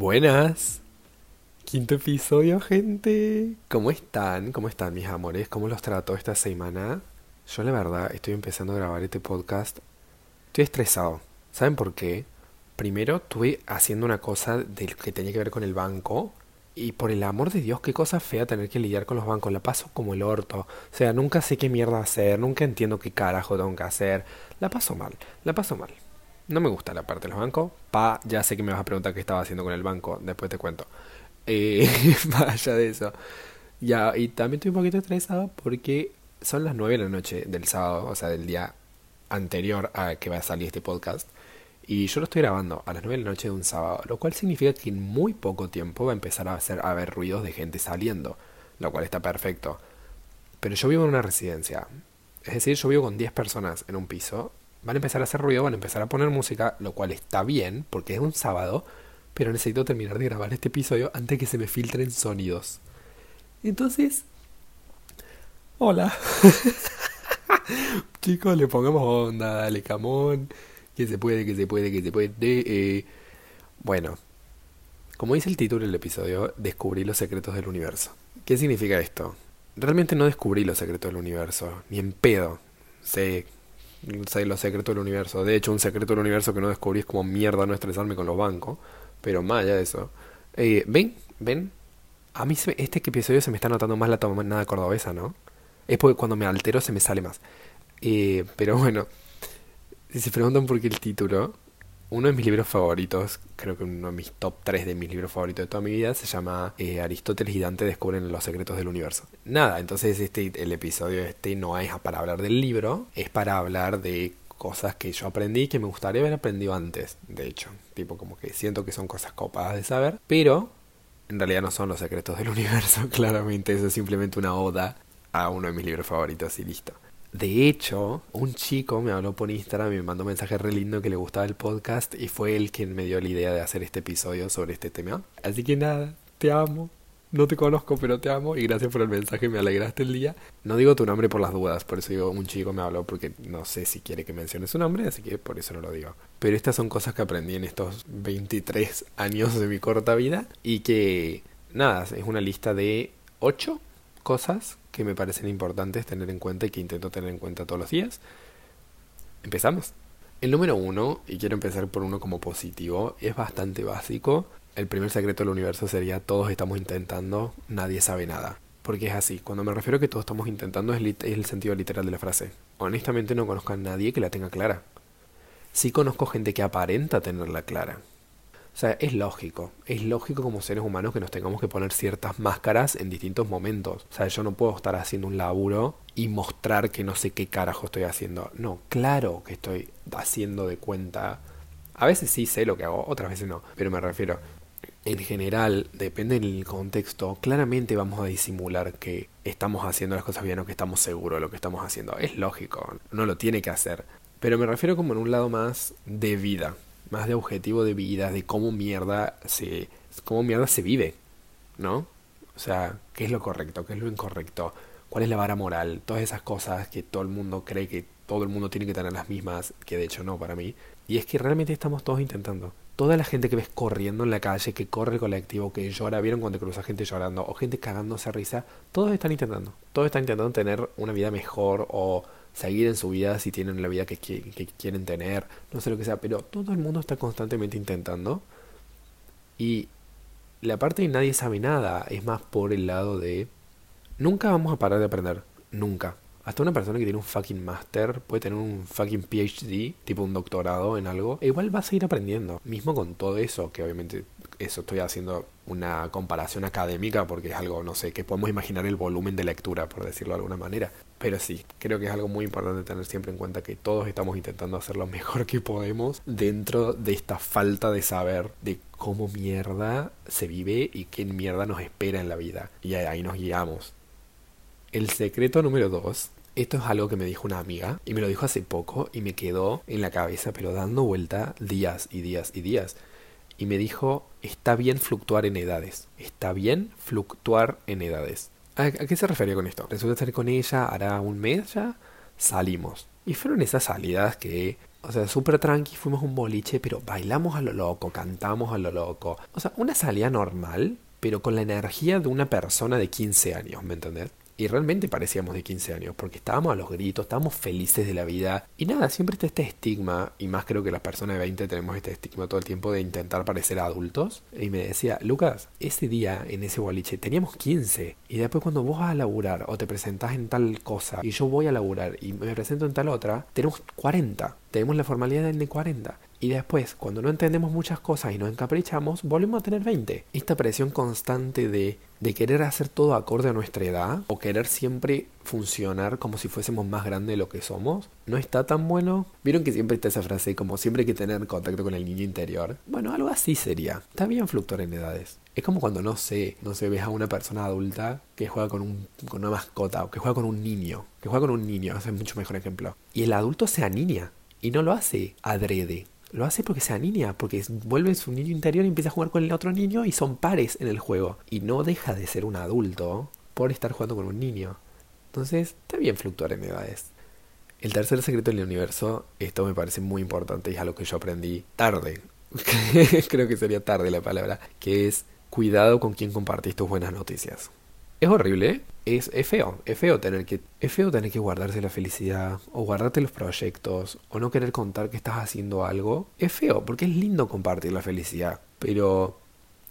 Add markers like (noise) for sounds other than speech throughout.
Buenas. Quinto episodio, gente. ¿Cómo están? ¿Cómo están, mis amores? ¿Cómo los trato esta semana? Yo, la verdad, estoy empezando a grabar este podcast. Estoy estresado. ¿Saben por qué? Primero, estuve haciendo una cosa del que tenía que ver con el banco. Y por el amor de Dios, qué cosa fea tener que lidiar con los bancos. La paso como el orto. O sea, nunca sé qué mierda hacer. Nunca entiendo qué carajo tengo que hacer. La paso mal. La paso mal. No me gusta la parte de los bancos. Pa, ya sé que me vas a preguntar qué estaba haciendo con el banco. Después te cuento. Eh, (laughs) vaya de eso. Ya, y también estoy un poquito estresado porque son las 9 de la noche del sábado, o sea, del día anterior a que va a salir este podcast. Y yo lo estoy grabando a las 9 de la noche de un sábado, lo cual significa que en muy poco tiempo va a empezar a, hacer, a haber ruidos de gente saliendo, lo cual está perfecto. Pero yo vivo en una residencia, es decir, yo vivo con 10 personas en un piso, van a empezar a hacer ruido, van a empezar a poner música, lo cual está bien, porque es un sábado, pero necesito terminar de grabar este episodio antes que se me filtren sonidos. Entonces, hola. (laughs) Chicos, le pongamos onda, dale camón, que se puede, que se puede, que se puede. Eh. Bueno, como dice el título del episodio, descubrí los secretos del universo. ¿Qué significa esto? Realmente no descubrí los secretos del universo, ni en pedo. Sé, los secretos del universo. De hecho, un secreto del universo que no descubrí es como mierda no estresarme con los bancos. Pero más allá de eso. Eh, ven, ven. A mí se, este episodio se me está notando más la tomada cordobesa, ¿no? Es porque cuando me altero se me sale más. Eh, pero bueno, si se preguntan por qué el título, uno de mis libros favoritos, creo que uno de mis top 3 de mis libros favoritos de toda mi vida, se llama eh, Aristóteles y Dante descubren los secretos del universo. Nada, entonces este, el episodio este no es para hablar del libro, es para hablar de cosas que yo aprendí que me gustaría haber aprendido antes, de hecho. Tipo, como que siento que son cosas copadas de saber, pero en realidad no son los secretos del (laughs) universo, claramente. Eso es simplemente una oda a uno de mis libros favoritos y listo. De hecho, un chico me habló por Instagram y me mandó un mensaje re lindo que le gustaba el podcast y fue él quien me dio la idea de hacer este episodio sobre este tema. Así que nada, te amo. No te conozco, pero te amo y gracias por el mensaje, me alegraste el día. No digo tu nombre por las dudas, por eso digo, un chico me habló porque no sé si quiere que mencione su nombre, así que por eso no lo digo. Pero estas son cosas que aprendí en estos 23 años de mi corta vida y que, nada, es una lista de 8 cosas que me parecen importantes tener en cuenta y que intento tener en cuenta todos los días. Empezamos. El número uno, y quiero empezar por uno como positivo, es bastante básico el primer secreto del universo sería todos estamos intentando, nadie sabe nada. Porque es así, cuando me refiero a que todos estamos intentando es, el sentido literal de la frase. Honestamente no conozco a nadie que la tenga clara. Sí conozco gente que aparenta tenerla clara. O sea, es lógico, es lógico como seres humanos que nos tengamos que poner ciertas máscaras en distintos momentos. O sea, yo no puedo estar haciendo un laburo y mostrar que no sé qué carajo estoy haciendo. No, claro que estoy haciendo de cuenta. A veces sí sé lo que hago, otras veces no. Pero me refiero, en general, depende del contexto, claramente vamos a disimular que estamos haciendo las cosas bien o que estamos seguros de lo que estamos haciendo. Es lógico, no lo tiene que hacer. Pero me refiero como en un lado más de vida, más de objetivo de vida, de cómo mierda se, cómo mierda se vive, ¿no? O sea, ¿qué es lo correcto? ¿Qué es lo incorrecto? ¿Cuál es la vara moral? Todas esas cosas que todo el mundo cree que todo el mundo tiene que tener las mismas, que de hecho no para mí. Y es que realmente estamos todos intentando toda la gente que ves corriendo en la calle, que corre el colectivo, que llora, vieron cuando cruza gente llorando o gente cagándose a risa, todos están intentando, todos están intentando tener una vida mejor o seguir en su vida si tienen la vida que, quieren tener, no sé lo que sea, pero todo el mundo está constantemente intentando y la parte de nadie sabe nada es más por el lado de nunca vamos a parar de aprender, nunca. Hasta una persona que tiene un fucking master puede tener un fucking PhD, tipo un doctorado en algo, igual va a seguir aprendiendo. Mismo con todo eso, que obviamente eso estoy haciendo una comparación académica porque es algo, no sé, que podemos imaginar el volumen de lectura, por decirlo de alguna manera. Pero sí, creo que es algo muy importante tener siempre en cuenta que todos estamos intentando hacer lo (laughs) mejor que podemos dentro de esta falta de saber de cómo mierda se vive y qué mierda nos espera en la vida. Y ahí nos guiamos. El secreto número dos. Esto es algo que me dijo una amiga y me lo dijo hace poco y me quedó en la cabeza pero dando vuelta días y días y días. Y me dijo, está bien fluctuar en edades. Está bien fluctuar en edades. ¿A, qué se refería con esto? Resulta estar con ella hará un mes ya. Salimos. Y fueron esas salidas que O sea, súper tranqui, fuimos un boliche, pero bailamos a lo loco, cantamos a lo loco. O sea, una salida normal, pero con la energía de una persona de 15 años, ¿me entendés? Y realmente parecíamos de 15 años, porque estábamos a los gritos, estábamos felices de la vida. Y nada, siempre está este estigma, y más creo que las personas de 20 tenemos este estigma todo el tiempo de intentar parecer adultos. Y me decía, Lucas, ese día en ese boliche teníamos 15. Y después cuando vos vas a laburar o te presentás en tal cosa, y yo voy a laburar y me presento en tal otra, tenemos 40. Tenemos la formalidad de 40. Y después, cuando no entendemos muchas cosas y nos encaprichamos, volvemos a tener 20. Esta presión constante de, de querer hacer todo acorde a nuestra edad o querer siempre funcionar como si fuésemos más grandes de lo que somos, no está tan bueno. Vieron que siempre está esa frase como siempre hay que tener contacto con el niño interior. Bueno, algo así sería. Está bien fluctuar en edades. Es como cuando no sé, no sé, ves a una persona adulta que juega con, un, con una mascota o que juega con un niño, que juega con un niño, ese es mucho mejor ejemplo. Y el adulto se aniña y no lo hace adrede. Lo hace porque se niña, porque vuelve su niño interior y empieza a jugar con el otro niño y son pares en el juego. Y no deja de ser un adulto por estar jugando con un niño. Entonces, está bien fluctuar en edades. El tercer secreto del universo, esto me parece muy importante y es algo que yo aprendí tarde. (laughs) Creo que sería tarde la palabra, que es cuidado con quien compartís tus buenas noticias. Es horrible, es, es, feo, es feo tener que es feo tener que guardarse la felicidad o guardarte los proyectos o no querer contar que estás haciendo algo. Es feo porque es lindo compartir la felicidad, pero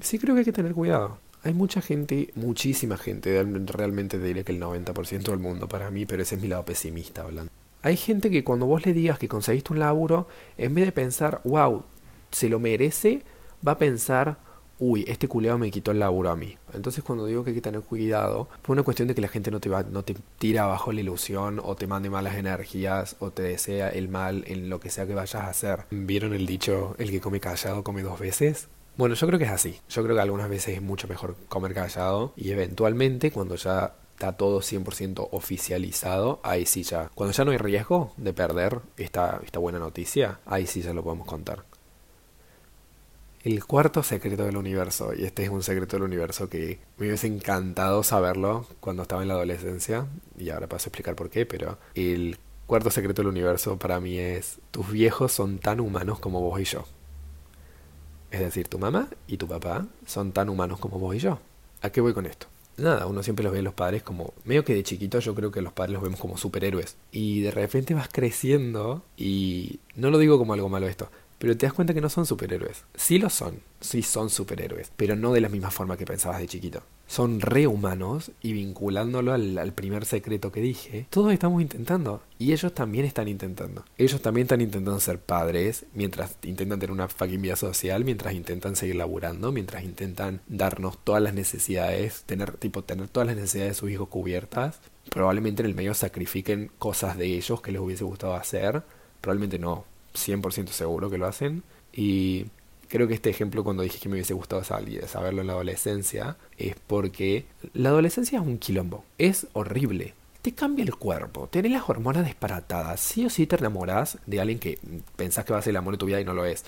sí creo que hay que tener cuidado. Hay mucha gente, muchísima gente, realmente diría que el 90% del mundo para mí, pero ese es mi lado pesimista hablando. Hay gente que cuando vos le digas que conseguiste un laburo, en vez de pensar, wow, se lo merece, va a pensar, uy, este culeado me quitó el laburo a mí. Entonces cuando digo que hay que tener cuidado, fue una cuestión de que la gente no te va, no te tira abajo la ilusión, o te mande malas energías, o te desea el mal en lo que sea que vayas a hacer. ¿Vieron el dicho, el que come callado come dos veces? Bueno, yo creo que es así. Yo creo que algunas veces es mucho mejor comer callado y eventualmente cuando ya está todo 100% oficializado, ahí sí ya, cuando ya no hay riesgo de perder esta, esta buena noticia, ahí sí ya lo podemos contar. El cuarto secreto del universo, y este es un secreto del universo que me hubiese encantado saberlo cuando estaba en la adolescencia, y ahora paso a explicar por qué, pero el cuarto secreto del universo para mí es, tus viejos son tan humanos como vos y yo. Es decir, tu mamá y tu papá son tan humanos como vos y yo. ¿A qué voy con esto? Nada, uno siempre los ve a los padres como, medio que de chiquito yo creo que los padres los vemos como superhéroes. Y de repente vas creciendo y no lo digo como algo malo esto, pero te das cuenta que no son superhéroes. Sí lo son, sí son superhéroes, pero no de la misma forma que pensabas de chiquito. Son rehumanos y vinculándolo al, primer secreto que dije, todos estamos intentando y ellos también están intentando. Ellos también están intentando ser padres mientras intentan tener una fucking vida social, mientras intentan seguir laburando, mientras intentan darnos todas las necesidades, tener tipo tener todas las necesidades de sus hijos cubiertas. Probablemente en el medio sacrifiquen cosas de ellos que les hubiese gustado hacer, probablemente no, 100% seguro que lo hacen. Y creo que este ejemplo cuando dije que me hubiese gustado saberlo en la adolescencia, es porque la adolescencia es un quilombo. Es horrible. Te cambia el cuerpo, tenés las hormonas disparatadas. Sí o sí te enamoras de alguien que pensás que va a ser el amor de tu vida y no lo es.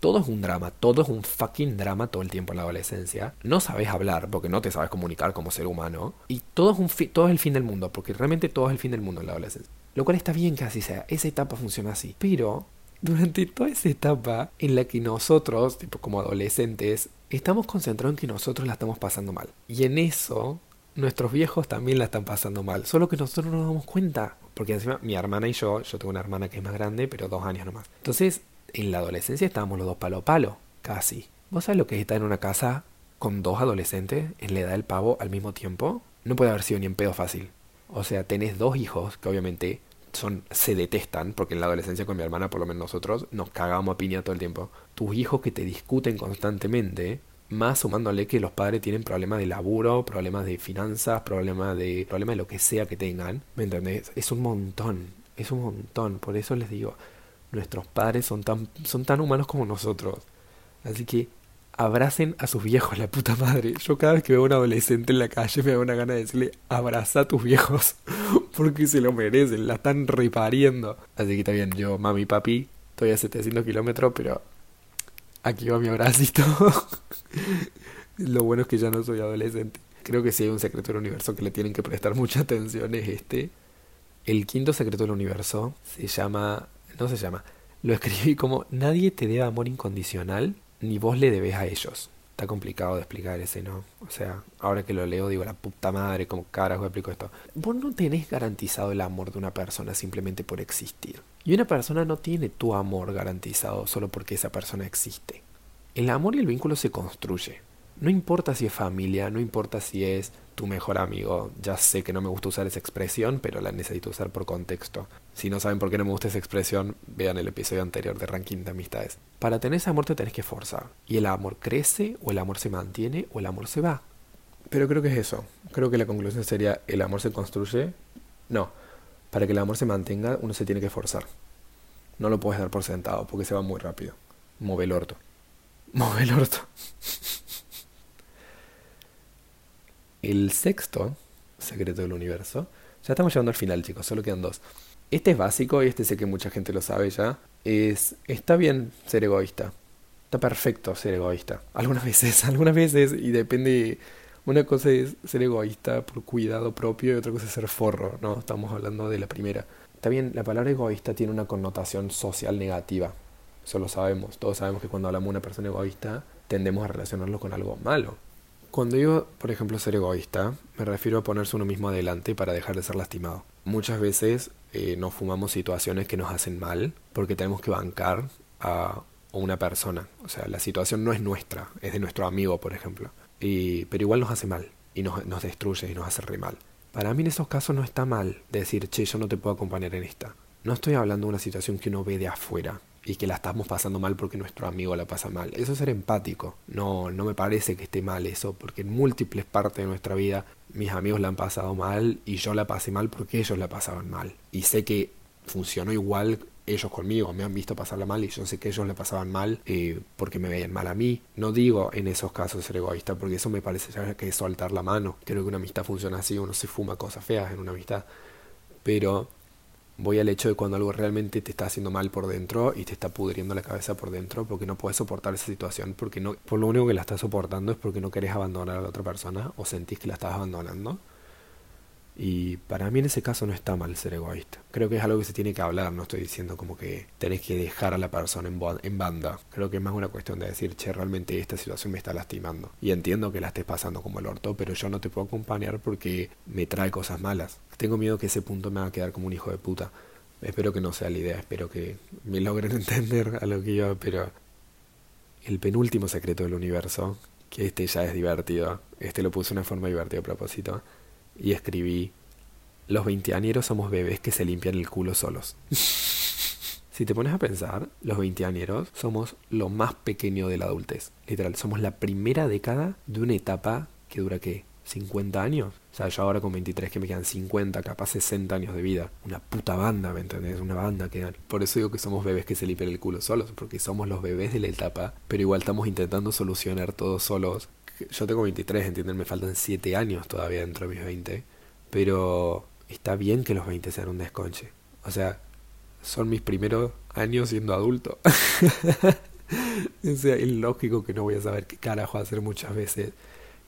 Todo es un drama, todo es un fucking drama todo el tiempo en la adolescencia. No sabes hablar porque no te sabes comunicar como ser humano. Y todo es, un todo es el fin del mundo, porque realmente todo es el fin del mundo en la adolescencia. Lo cual está bien que así sea, esa etapa funciona así. Pero durante toda esa etapa en la que nosotros, tipo como adolescentes, estamos concentrados en que nosotros la estamos pasando mal. Y en eso, nuestros viejos también la están pasando mal, solo que nosotros no nos damos cuenta. Porque encima mi hermana y yo, yo tengo una hermana que es más grande, pero dos años nomás. Entonces, en la adolescencia estábamos los dos palo a palo, casi. ¿Vos sabés lo que es estar en una casa con dos adolescentes en la edad del pavo al mismo tiempo? No puede haber sido ni en pedo fácil. O sea, tenés dos hijos que obviamente son, se detestan, porque en la adolescencia con mi hermana, por lo menos nosotros, nos cagábamos a piña todo el tiempo. Tus hijos que te discuten constantemente, más sumándole que los padres tienen problemas de laburo, problemas de finanzas, problemas de, problemas de lo que sea que tengan, ¿me entendés? Es un montón, es un montón, por eso les digo, nuestros padres son tan, son tan humanos como nosotros. Así que abracen a sus viejos, la puta madre. Yo cada vez que veo a un adolescente en la calle me da una gana de decirle, abraza a tus viejos, (laughs) porque se lo merecen, la están repariendo. Así que está bien, yo, mami, papi, estoy a 700 kilómetros, pero aquí va mi abracito. (laughs) lo bueno es que ya no soy adolescente. Creo que si hay un secreto del universo que le tienen que prestar mucha atención es este. El quinto secreto del universo se llama, no se llama, lo escribí como nadie te debe amor incondicional, ni vos le debes a ellos. Está complicado de explicar ese, ¿no? O sea, ahora que lo leo digo, la puta madre, ¿cómo carajo explico esto? Vos no tenés garantizado el amor de una persona simplemente por existir. Y una persona no tiene tu amor garantizado solo porque esa persona existe. El amor y el vínculo se construye. No importa si es familia, no importa si es tu mejor amigo. Ya sé que no me gusta usar esa expresión, pero la necesito usar por contexto. Si no saben por qué no me gusta esa expresión, vean el episodio anterior de Ranking de Amistades. Para tener ese amor te tenés que forzar. Y el amor crece, o el amor se mantiene, o el amor se va. Pero creo que es eso. Creo que la conclusión sería, el amor se construye. No, para que el amor se mantenga, uno se tiene que forzar. No lo puedes dar por sentado, porque se va muy rápido. Move el orto. (laughs) Move el orto. El sexto secreto del universo. Ya estamos llegando al final, chicos, solo quedan dos. Este es básico y este sé que mucha gente lo sabe ya. Es, está bien ser egoísta. Está perfecto ser egoísta. Algunas veces, (laughs) algunas veces, y depende. Una cosa es ser egoísta por cuidado propio y otra cosa es ser forro, ¿no? Estamos hablando de la primera. Está bien, la palabra egoísta tiene una connotación social negativa. Eso lo sabemos. Todos sabemos que cuando hablamos de una persona egoísta, tendemos a relacionarlo con algo malo. Cuando digo, por ejemplo, ser egoísta, me refiero a ponerse uno mismo adelante para dejar de ser lastimado. Muchas veces eh, nos fumamos situaciones que nos hacen mal porque tenemos que bancar a una persona. O sea, la situación no es nuestra, es de nuestro amigo, por ejemplo. Y, pero igual nos hace mal y nos, nos destruye y nos hace re mal. Para mí en esos casos no está mal decir, che, yo no te puedo acompañar en esta. No estoy hablando de una situación que uno ve de afuera y que la estamos pasando mal porque nuestro amigo la pasa mal. Eso es ser empático. No, no me parece que esté mal eso, porque en múltiples partes de nuestra vida mis amigos la han pasado mal y yo la pasé mal porque ellos la pasaban mal. Y sé que funcionó igual ellos conmigo, me han visto pasarla mal y yo sé que ellos la pasaban mal eh, porque me veían mal a mí. No digo en esos casos ser egoísta, porque eso me parece que es soltar la mano. Creo que una amistad funciona así, uno se fuma cosas feas en una amistad. Pero voy al hecho de cuando algo realmente te está haciendo mal por dentro y te está pudriendo la cabeza por dentro porque no puedes soportar esa situación, porque no, por lo único que la estás soportando es porque no querés abandonar a la otra persona o sentís que la estás abandonando. Y para mí en ese caso no está mal ser egoísta. Creo que es algo que se tiene que hablar, no estoy diciendo como que tenés que dejar a la persona en, en banda. Creo que es más una cuestión de decir, che, realmente esta situación me está lastimando. Y entiendo que la estés pasando como el orto, pero yo no te puedo acompañar porque me trae cosas malas. Tengo miedo que ese punto me va a quedar como un hijo de puta. Espero que no sea la idea, espero que me logren (laughs) entender a lo que yo, pero el penúltimo secreto del universo, que este ya es divertido, este lo puse de una forma divertida a propósito, y escribí, los veinteañeros somos bebés que se limpian el culo solos. (laughs) si te pones a pensar, los veinteañeros somos lo más pequeño de la adultez. Literal, somos la primera década de una etapa que dura qué? 50 años. O sea, yo ahora con 23 que me quedan 50, capaz 60 años de vida. Una puta banda, ¿me entendés? Una banda que dan. Por eso digo que somos bebés que se limpian el culo solos, porque somos los bebés de la etapa, pero igual estamos intentando solucionar todo solos yo tengo 23, ¿entienden? Me faltan 7 años todavía dentro de mis 20. Pero está bien que los 20 sean un desconche. O sea, son mis primeros años siendo adulto. (laughs) o sea, es lógico que no voy a saber qué carajo hacer muchas veces.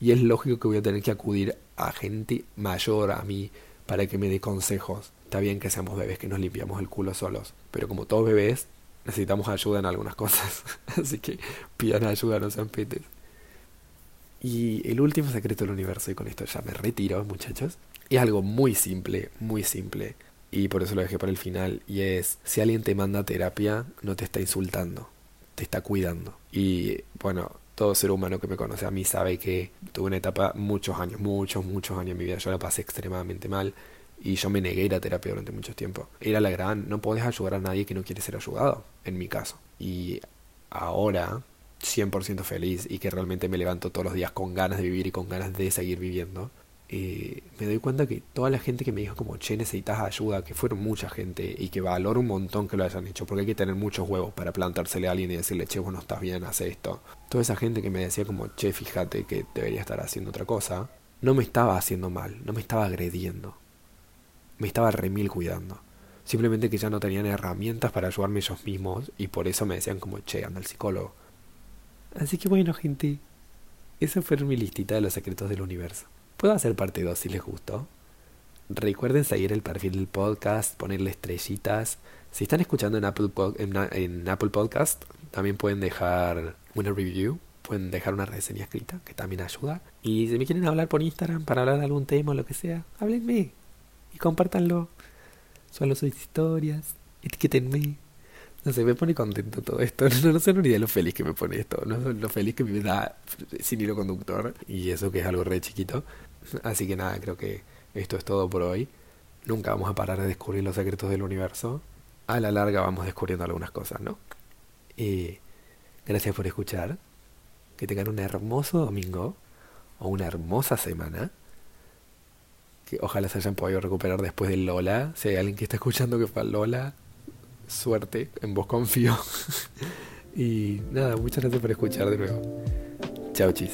Y es lógico que voy a tener que acudir a gente mayor a mí para que me dé consejos. Está bien que seamos bebés que nos limpiamos el culo solos. Pero como todos bebés, necesitamos ayuda en algunas cosas. (laughs) Así que pidan ayuda, no sean petes. Y el último secreto del universo, y con esto ya me retiro, muchachos, es algo muy simple, muy simple. Y por eso lo dejé para el final. Y es, si alguien te manda terapia, no te está insultando, te está cuidando. Y bueno, todo ser humano que me conoce a mí sabe que tuve una etapa, muchos años, muchos, muchos años en mi vida. Yo la pasé extremadamente mal. Y yo me negué a ir a terapia durante mucho tiempo. Era la gran, no podés ayudar a nadie que no quiere ser ayudado, en mi caso. Y ahora, 100% feliz y que realmente me levanto todos los días con ganas de vivir y con ganas de seguir viviendo, eh, me doy cuenta que toda la gente que me dijo como, che, necesitas ayuda, que fueron mucha gente y que valoro un montón que lo hayan hecho, porque hay que tener muchos huevos para plantársele a alguien y decirle, che, vos no estás bien, haz esto. Toda esa gente que me decía como, che, fíjate que debería estar haciendo otra cosa, no me estaba haciendo mal, no me estaba agrediendo, me estaba remil cuidando. Simplemente que ya no tenían herramientas para ayudarme ellos mismos y por eso me decían como, che, anda al psicólogo Así que bueno, gente, esa fue mi listita de los secretos del universo. Puedo hacer parte 2 si les gustó. Recuerden seguir el perfil del podcast, ponerle estrellitas, Si están escuchando en Apple, Podcast, también pueden dejar una review, pueden dejar una reseña escrita, que también ayuda. Y si me quieren hablar por Instagram para hablar de algún tema o lo que sea, háblenme y compártanlo. Solo sus historias, etiquétenme. No sé, me pone contento todo esto. (laughs) No, no sé ni idea lo feliz que me pone esto. No lo feliz que me da sin hilo conductor. Y eso que es algo re chiquito. Así que nada, creo que esto es todo por hoy. Nunca vamos a parar de descubrir los secretos del universo. A la larga vamos descubriendo algunas cosas, ¿no? Y gracias por escuchar. Que tengan un hermoso domingo o una hermosa semana. Que ojalá se hayan podido recuperar después del Lola. Si hay alguien que está escuchando que fue al Lola, suerte, en vos confío. (laughs) y nada, muchas gracias por escuchar de nuevo. Chao, chis.